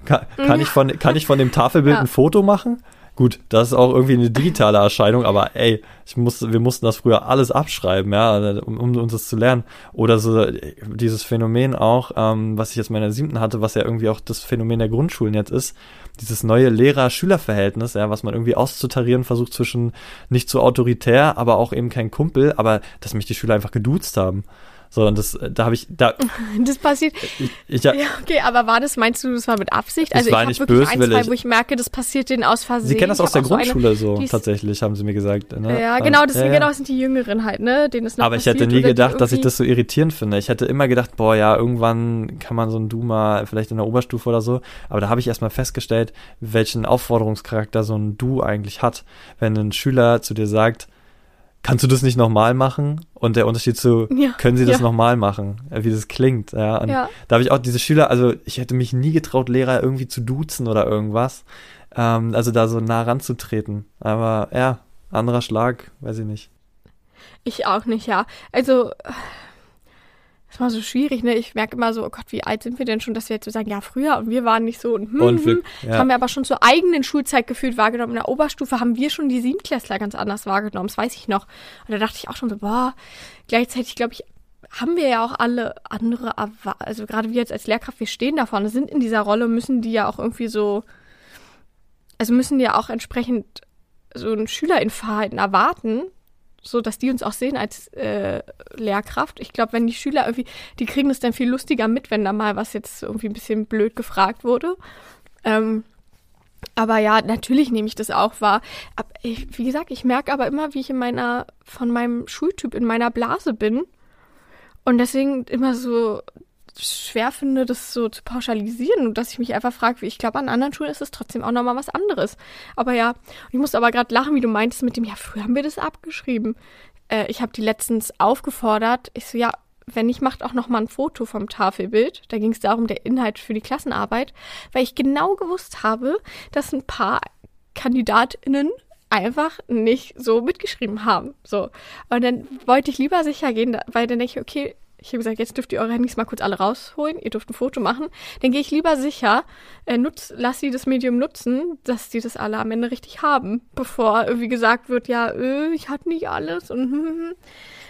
Kann, kann, ich, von, kann ich von dem Tafelbild Ja. ein Foto machen? Gut, das ist auch irgendwie eine digitale Erscheinung, aber ey, ich musste, wir mussten das früher alles abschreiben, ja, um, um uns das zu lernen. Oder so äh, dieses Phänomen auch, ähm, was ich jetzt in meiner siebten hatte, was ja irgendwie auch das Phänomen der Grundschulen jetzt ist, dieses neue Lehrer-Schüler-Verhältnis, ja, was man irgendwie auszutarieren versucht zwischen nicht zu autoritär, aber auch eben kein Kumpel, aber dass mich die Schüler einfach geduzt haben. So, und das, da habe ich, da, das passiert. ich, ich, ja, okay, aber war das, meinst du, das war mit Absicht? Also ich war habe nicht wirklich ein, böswillig. zwei, wo ich merke, das passiert denen aus Versehen. Sie kennen das Ich aus der auch so eine- Grundschule so, tatsächlich, haben sie mir gesagt. Ne? Ja, genau, das ja, ja. genau sind die Jüngeren halt, ne? Denen ist noch Aber ich hätte nie gedacht, dass ich das so irritierend finde. Ich hätte immer gedacht, boah, ja, irgendwann kann man so ein Du-mal vielleicht in der Oberstufe oder so. Aber da habe ich erstmal festgestellt, welchen Aufforderungscharakter so ein Du eigentlich hat. Wenn ein Schüler zu dir sagt, kannst du das nicht nochmal machen? Und der Unterschied zu, Ja, können sie das ja. nochmal machen? Äh, Wie das klingt. Ja, und Ja. da habe ich auch diese Schüler, also ich hätte mich nie getraut, Lehrer irgendwie zu duzen oder irgendwas. Ähm, also da so nah ranzutreten. Aber ja, anderer Schlag, weiß ich nicht. Ich auch nicht, ja. Also, das war so schwierig, ne? Ich merke immer so, oh Gott, wie alt sind wir denn schon, dass wir jetzt so sagen, ja, früher und wir waren nicht so und hm, Und hm. wir- Das ja. haben wir aber schon zur eigenen Schulzeit gefühlt wahrgenommen. In der Oberstufe haben wir schon die Siebenklässler ganz anders wahrgenommen, das weiß ich noch. Und da dachte ich auch schon so, boah, gleichzeitig glaube ich, haben wir ja auch alle andere, also gerade wir jetzt als Lehrkraft, wir stehen da vorne, sind in dieser Rolle, müssen die ja auch irgendwie so, also müssen die ja auch entsprechend so ein Schülerinverhalten erwarten, so dass die uns auch sehen als äh, Lehrkraft. Ich glaube, wenn die Schüler irgendwie, die kriegen es dann viel lustiger mit, wenn da mal was jetzt irgendwie ein bisschen blöd gefragt wurde. Ähm, aber ja, natürlich nehme ich das auch wahr. Ich, wie gesagt, ich merke aber immer, wie ich in meiner, von meinem Schultyp in meiner Blase bin. Und deswegen immer so schwer finde, das so zu pauschalisieren und dass ich mich einfach frage, wie ich glaube, an anderen Schulen ist es trotzdem auch nochmal was anderes. Aber ja, ich muss aber gerade lachen, wie du meintest mit dem, ja, früher haben wir das abgeschrieben. Äh, ich habe die letztens aufgefordert. Ich so, ja, wenn nicht, macht auch nochmal ein Foto vom Tafelbild. Da ging es darum, der Inhalt für die Klassenarbeit, weil ich genau gewusst habe, dass ein paar KandidatInnen einfach nicht so mitgeschrieben haben. So. Und dann wollte ich lieber sicher gehen, weil dann denke ich, okay, ich habe gesagt, jetzt dürft ihr eure Handys mal kurz alle rausholen, ihr dürft ein Foto machen. Dann gehe ich lieber sicher, äh, nutz, lass sie das Medium nutzen, dass die das alle am Ende richtig haben, bevor irgendwie gesagt wird, ja, äh, ich hatte nicht alles und hm, hm, hm.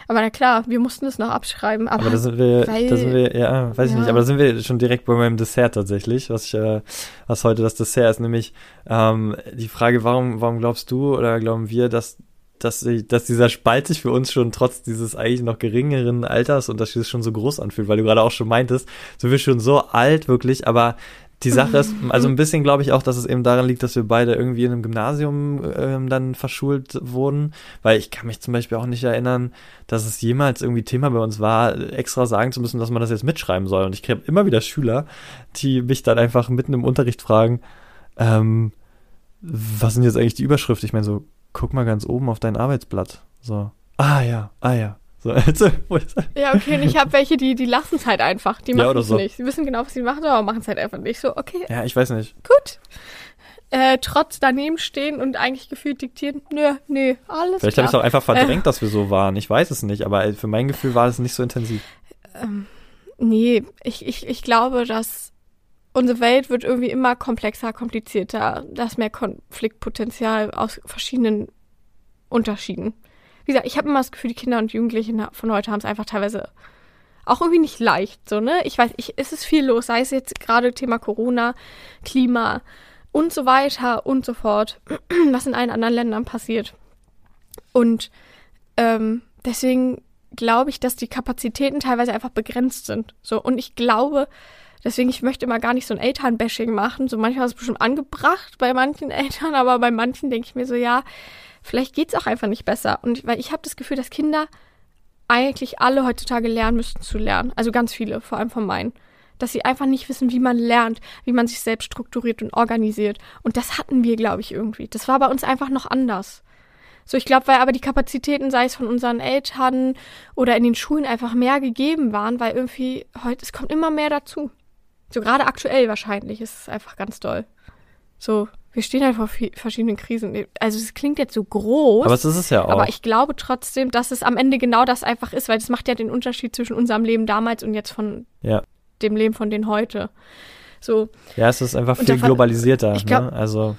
Aber na klar, wir mussten es noch abschreiben. Aber, Aber da sind wir, weil- da sind wir, ja, weiß ich ja. nicht, aber da sind wir schon direkt bei meinem Dessert tatsächlich, was ich, äh, was heute das Dessert ist, nämlich ähm, die Frage, warum, warum glaubst du oder glauben wir, dass dass, sie- dass dieser Spalt sich für uns schon trotz dieses eigentlich noch geringeren Altersunterschiedes schon so groß anfühlt, weil du gerade auch schon meintest, sind wir schon so alt wirklich, aber die Sache ist, also ein bisschen glaube ich auch, dass es eben daran liegt, dass wir beide irgendwie in einem Gymnasium ähm, dann verschult wurden, weil ich kann mich zum Beispiel auch nicht erinnern, dass es jemals irgendwie Thema bei uns war, extra sagen zu müssen, dass man das jetzt mitschreiben soll. Und ich habe immer wieder Schüler, die mich dann einfach mitten im Unterricht fragen, ähm, was sind jetzt eigentlich die Überschrift? Ich meine so, guck mal ganz oben auf dein Arbeitsblatt. So, ah ja, ah ja. So, also, ja, okay, und ich habe welche, die, die lassen es halt einfach. Die Ja, machen oder es so. nicht. Sie wissen genau, was sie machen, aber machen es halt einfach nicht. So, okay, ja, ich weiß nicht. gut. Äh, trotz daneben stehen und eigentlich gefühlt diktieren, nö, nee, alles Vielleicht habe ich es auch einfach verdrängt, dass wir so waren. Ich weiß es nicht, aber für mein Gefühl war es nicht so intensiv. Ähm, nee, ich, ich, ich glaube, dass unsere Welt wird irgendwie immer komplexer, komplizierter. Da ist mehr Konfliktpotenzial aus verschiedenen Unterschieden. Wie gesagt, ich habe immer das Gefühl, die Kinder und Jugendlichen von heute haben es einfach teilweise auch irgendwie nicht leicht, so, ne? Ich weiß, ich, es ist viel los, sei es jetzt gerade Thema Corona, Klima und so weiter und so fort, was in allen anderen Ländern passiert. Und ähm, deswegen glaube ich, dass die Kapazitäten teilweise einfach begrenzt sind. So, und ich glaube, deswegen, ich möchte immer gar nicht so ein Elternbashing machen. So manchmal ist es bestimmt angebracht bei manchen Eltern, aber bei manchen denke ich mir so, ja, vielleicht geht's auch einfach nicht besser. Und weil ich habe das Gefühl, dass Kinder eigentlich alle heutzutage lernen müssten zu lernen. Also ganz viele, vor allem von meinen. Dass sie einfach nicht wissen, wie man lernt, wie man sich selbst strukturiert und organisiert. Und das hatten wir, glaube ich, irgendwie. Das war bei uns einfach noch anders. So, ich glaube, weil aber die Kapazitäten, sei es von unseren Eltern oder in den Schulen, einfach mehr gegeben waren, weil irgendwie heute, es kommt immer mehr dazu. So gerade aktuell wahrscheinlich ist es einfach ganz doll. So, wir stehen halt vor verschiedenen Krisen. Also es klingt jetzt so groß. Aber es ist es ja auch. Aber ich glaube trotzdem, dass es am Ende genau das einfach ist, weil das macht ja den Unterschied zwischen unserem Leben damals und jetzt von ja. dem Leben von denen heute. So. Ja, es ist einfach viel globalisierter. Ich glaub, ne? Also.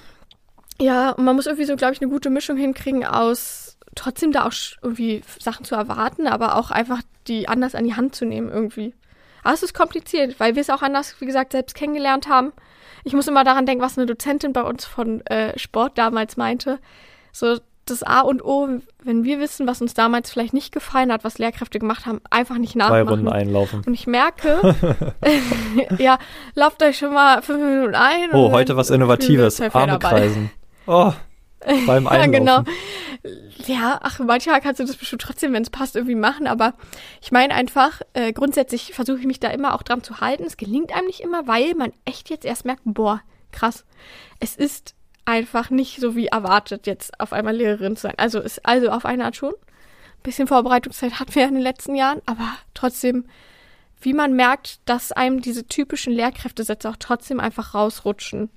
Ja, und man muss irgendwie so, glaube ich, eine gute Mischung hinkriegen aus trotzdem da auch irgendwie Sachen zu erwarten, aber auch einfach die anders an die Hand zu nehmen irgendwie. Aber es ist kompliziert, weil wir es auch anders, wie gesagt, selbst kennengelernt haben. Ich muss immer daran denken, was eine Dozentin bei uns von äh, Sport damals meinte. So das A und O, wenn wir wissen, was uns damals vielleicht nicht gefallen hat, was Lehrkräfte gemacht haben, einfach nicht nachmachen. Zwei Runden einlaufen. Und ich merke, ja, lauft euch schon mal fünf Minuten ein. Oh, heute was Innovatives. Arme kreisen. Oh, beim Einlaufen. ja, genau. Ja, ach, manchmal kannst du das bestimmt trotzdem, wenn es passt, irgendwie machen. Aber ich meine einfach, äh, grundsätzlich versuche ich mich da immer auch dran zu halten. Es gelingt einem nicht immer, weil man echt jetzt erst merkt, boah, krass. Es ist einfach nicht so wie erwartet, jetzt auf einmal Lehrerin zu sein. Also ist also auf eine Art schon. Ein bisschen Vorbereitungszeit hatten wir in den letzten Jahren, aber trotzdem, wie man merkt, dass einem diese typischen Lehrkräftesätze auch trotzdem einfach rausrutschen.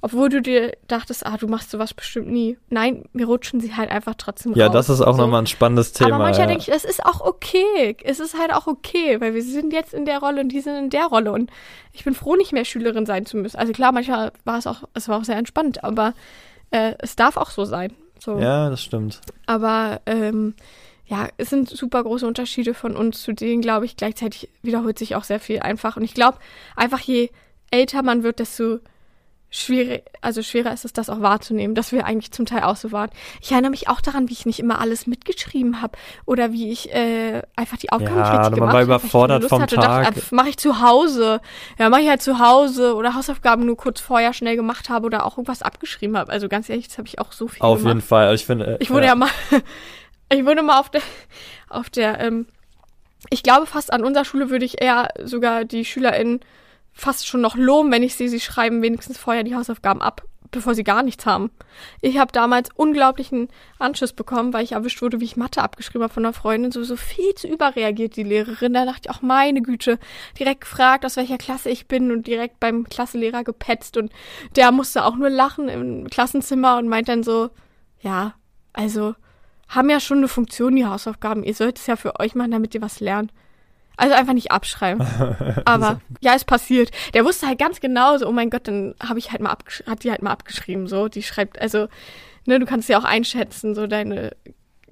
Obwohl du dir dachtest, ah, du machst sowas bestimmt nie. Nein, mir rutschen sie halt einfach trotzdem ja, raus. Ja, das ist auch so. nochmal ein spannendes Thema. Aber manchmal ja. denke ich, es ist auch okay. Es ist halt auch okay, weil wir sind jetzt in der Rolle und die sind in der Rolle. Und ich bin froh, nicht mehr Schülerin sein zu müssen. Also klar, manchmal war es auch, es war auch sehr entspannt, aber äh, es darf auch so sein. So. Ja, das stimmt. Aber ähm, ja, es sind super große Unterschiede von uns zu denen, glaube ich. Gleichzeitig wiederholt sich auch sehr viel einfach. Und ich glaube, einfach je älter man wird, desto schwierig, also schwerer ist es, das auch wahrzunehmen, dass wir eigentlich zum Teil auch so waren. Ich erinnere mich auch daran, wie ich nicht immer alles mitgeschrieben habe oder wie ich äh, einfach die Aufgaben ja, nicht richtig man gemacht war überfordert vom hatte, Tag. Dachte, äh, mache ich zu Hause. Ja, mache ich halt zu Hause oder Hausaufgaben nur kurz vorher schnell gemacht habe oder auch irgendwas abgeschrieben habe. Also ganz ehrlich, das habe ich auch so viel Auf gemacht. jeden Fall. Ich finde. Äh, ich wurde ja, ja mal, ich wurde mal auf der, auf der, ähm, ich glaube fast an unserer Schule würde ich eher sogar die SchülerInnen fast schon noch loben, wenn ich sehe, sie schreiben wenigstens vorher die Hausaufgaben ab, bevor sie gar nichts haben. Ich habe damals unglaublichen Anschiss bekommen, weil ich erwischt wurde, wie ich Mathe abgeschrieben habe von einer Freundin. So, so viel zu überreagiert die Lehrerin. Da dachte ich auch, meine Güte, direkt gefragt, aus welcher Klasse ich bin und direkt beim Klassenlehrer gepetzt. Und der musste auch nur lachen im Klassenzimmer und meint dann so, ja, also haben ja schon eine Funktion, die Hausaufgaben. Ihr sollt es ja für euch machen, damit ihr was lernt. Also einfach nicht abschreiben. Aber ja, es passiert. Der wusste halt ganz genau so, oh mein Gott, dann habe ich halt mal hat die halt mal abgeschrieben. So, die schreibt, also, ne, du kannst ja auch einschätzen, so deine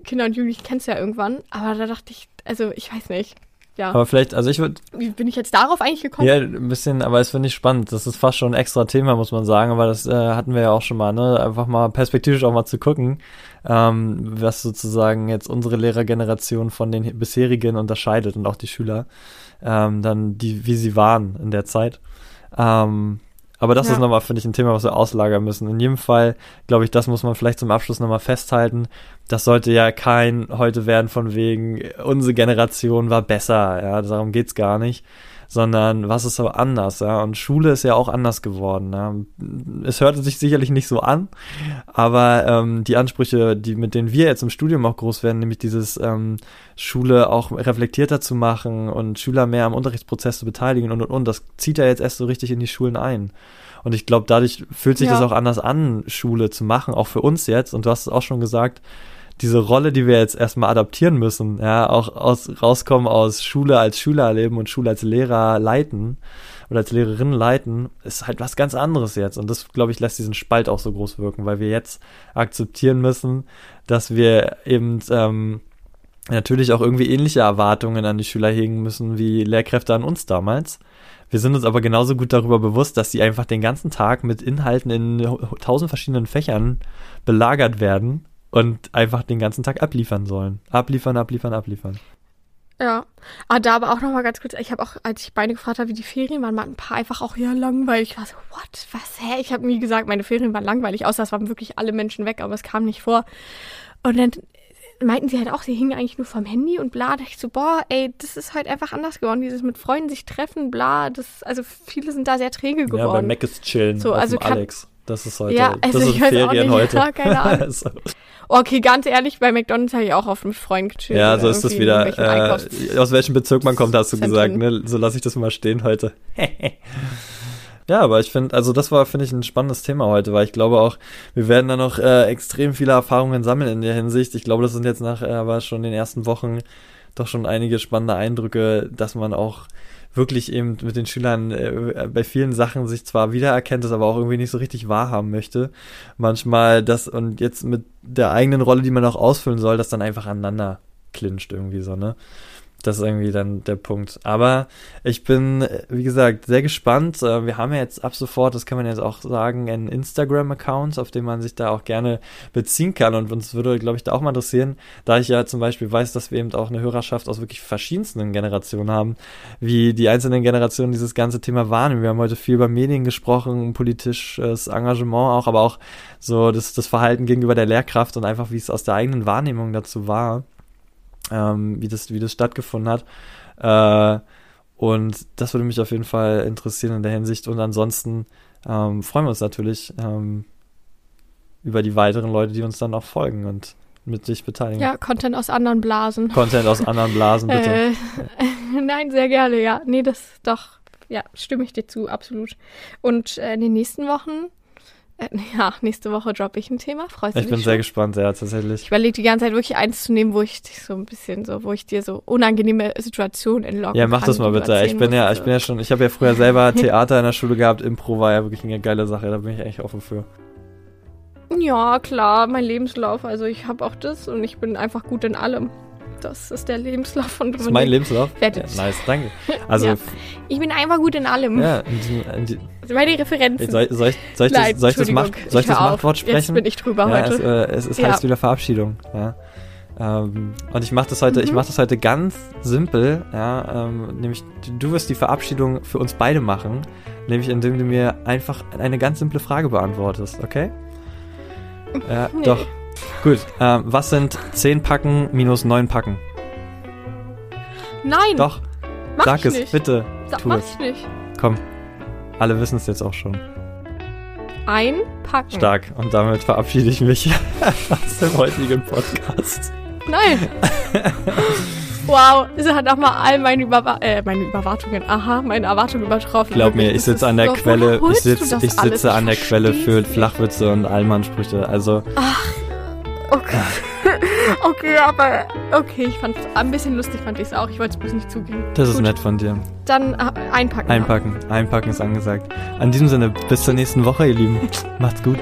Kinder und Jugendlichen kennst du ja irgendwann. Aber da dachte ich, also ich weiß nicht. Ja. Aber vielleicht, also ich würde. Wie bin ich jetzt darauf eigentlich gekommen? Ja, ein bisschen, aber es finde ich spannend. Das ist fast schon ein extra Thema, muss man sagen, aber das äh, hatten wir ja auch schon mal, ne? Einfach mal perspektivisch auch mal zu gucken, ähm, was sozusagen jetzt unsere Lehrergeneration von den bisherigen unterscheidet und auch die Schüler, ähm, dann die, wie sie waren in der Zeit. Ähm, aber das ja. ist nochmal, finde ich, ein Thema, was wir auslagern müssen. In jedem Fall, glaube ich, das muss man vielleicht zum Abschluss nochmal festhalten. Das sollte ja kein heute werden von wegen, unsere Generation war besser, ja, darum geht's gar nicht sondern was ist so anders, ja. Und Schule ist ja auch anders geworden. Ja? Es hörte sich sicherlich nicht so an, aber ähm, die Ansprüche, die mit denen wir jetzt im Studium auch groß werden, nämlich dieses ähm, Schule auch reflektierter zu machen und Schüler mehr am Unterrichtsprozess zu beteiligen und und und, das zieht ja jetzt erst so richtig in die Schulen ein. Und ich glaube, dadurch fühlt sich ja. das auch anders an, Schule zu machen, auch für uns jetzt. Und du hast es auch schon gesagt, diese Rolle, die wir jetzt erstmal adaptieren müssen, ja, auch aus, rauskommen aus Schule als Schüler erleben und Schule als Lehrer leiten oder als Lehrerin leiten, ist halt was ganz anderes jetzt. Und das, glaube ich, lässt diesen Spalt auch so groß wirken, weil wir jetzt akzeptieren müssen, dass wir eben ähm, natürlich auch irgendwie ähnliche Erwartungen an die Schüler hegen müssen wie Lehrkräfte an uns damals. Wir sind uns aber genauso gut darüber bewusst, dass sie einfach den ganzen Tag mit Inhalten in tausend verschiedenen Fächern belagert werden und einfach den ganzen Tag abliefern sollen. Abliefern, abliefern, abliefern. Ja. Ah, da aber auch nochmal ganz kurz, ich habe auch, als ich beide gefragt habe, wie die Ferien waren, waren ein paar einfach auch ja langweilig. Ich war so, what? Was? Hä? Ich habe nie gesagt, meine Ferien waren langweilig, außer es waren wirklich alle Menschen weg, aber es kam nicht vor. Und dann meinten sie halt auch, sie hingen eigentlich nur vom Handy und bla. Da ich so, boah, ey, das ist halt einfach anders geworden. Dieses mit Freunden sich treffen, bla. Das, also viele sind da sehr träge geworden. Ja, bei Mac ist chillen. So, also kann, Alex. Das ist heute. Ja, also das ich sind Ferien nicht, heute. Ja, keine Ahnung. also. Okay, ganz ehrlich, bei McDonalds habe ich auch oft mit Freunden gechillt. Ja, so ist das wieder. Äh, aus welchem Bezirk man kommt, hast du gesagt, ne? So lasse ich das mal stehen heute. Ja, aber ich finde, also das war, finde ich, ein spannendes Thema heute, weil ich glaube auch, wir werden da noch äh, extrem viele Erfahrungen sammeln in der Hinsicht. Ich glaube, das sind jetzt nach, äh, aber schon in den ersten Wochen doch schon einige spannende Eindrücke, dass man auch wirklich eben mit den Schülern äh, bei vielen Sachen sich zwar wiedererkennt, das aber auch irgendwie nicht so richtig wahrhaben möchte. Manchmal das und jetzt mit der eigenen Rolle, die man auch ausfüllen soll, das dann einfach aneinander klinscht irgendwie so, ne? Das ist irgendwie dann der Punkt. Aber ich bin, wie gesagt, sehr gespannt. Äh, wir haben ja jetzt ab sofort, das kann man jetzt auch sagen, einen Instagram-Account, auf den man sich da auch gerne beziehen kann. Und uns würde, glaube ich, da auch mal interessieren, da ich ja zum Beispiel weiß, dass wir eben auch eine Hörerschaft aus wirklich verschiedensten Generationen haben, wie die einzelnen Generationen dieses ganze Thema wahrnehmen. Wir haben heute viel über Medien gesprochen, politisches Engagement auch, aber auch so das, das Verhalten gegenüber der Lehrkraft und einfach, wie es aus der eigenen Wahrnehmung dazu war ähm, wie, das, wie das stattgefunden hat. Äh, und das würde mich auf jeden Fall interessieren in der Hinsicht. Und ansonsten ähm, freuen wir uns natürlich ähm, über die weiteren Leute, die uns dann auch folgen und mit sich beteiligen. Ja, Content aus anderen Blasen. Content aus anderen Blasen, bitte. Äh, nein, sehr gerne, ja. Nee, das doch, ja, stimme ich dir zu, absolut. Und äh, in den nächsten Wochen ja, nächste Woche droppe ich ein Thema. Freust du dich? Ich bin schon? sehr gespannt, ja, tatsächlich. Ich überlege die ganze Zeit wirklich eins zu nehmen, wo ich dich so ein bisschen so, wo ich dir so unangenehme Situationen entlocken Ja, mach kann, das mal bitte. Ich bin ja, ich bin ja schon, ich habe ja früher selber Theater in der Schule gehabt. Impro war ja wirklich eine geile Sache. Da bin ich eigentlich offen für. Ja, klar, mein Lebenslauf. Also ich habe auch das und ich bin einfach gut in allem. Das ist der Lebenslauf von Dominik. Das ist mein Lebenslauf? Ja, nice, danke. Also, ja. Ich bin einfach gut in allem. Ja, in diesem, in die, meine Referenzen. Soll, soll, ich, soll ich Nein, das, soll ich das, Macht, soll ich das Machtwort sprechen? Jetzt bin ich drüber ja, heute. Es, äh, es, es heißt wieder Verabschiedung. Ja. Ähm, und ich mache das heute, mhm. ich mache das heute ganz simpel, ja, ähm, nämlich du wirst die Verabschiedung für uns beide machen, nämlich indem du mir einfach eine ganz simple Frage beantwortest, okay? Ja, nee. doch. Gut. Ähm, was sind 10 Packen minus 9 Packen? Nein. Doch. Mach Sag es, nicht. bitte. Sag, tu mach es. ich nicht. Komm. Alle wissen es jetzt auch schon. Einpacken. Stark. Und damit verabschiede ich mich aus dem heutigen Podcast. Nein. wow, es hat auch mal all meine, Überwa äh, meine Überwartungen, aha, meine Erwartungen übertroffen. Glaub mir, ich sitze an der Quelle, ich, sitz, ich sitze an der Quelle für Flachwitze und Allmannsprüche. Also. Ach, okay. okay, aber okay, ich fand es ein bisschen lustig, fand ich es auch. Ich wollte es bloß nicht zugeben. Das ist Gut. nett von dir. Dann äh, einpacken. Einpacken. Auch. Einpacken ist angesagt. An diesem Sinne, bis zur nächsten Woche, ihr Lieben. Macht's gut.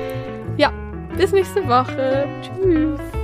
Ja, bis nächste Woche. Tschüss.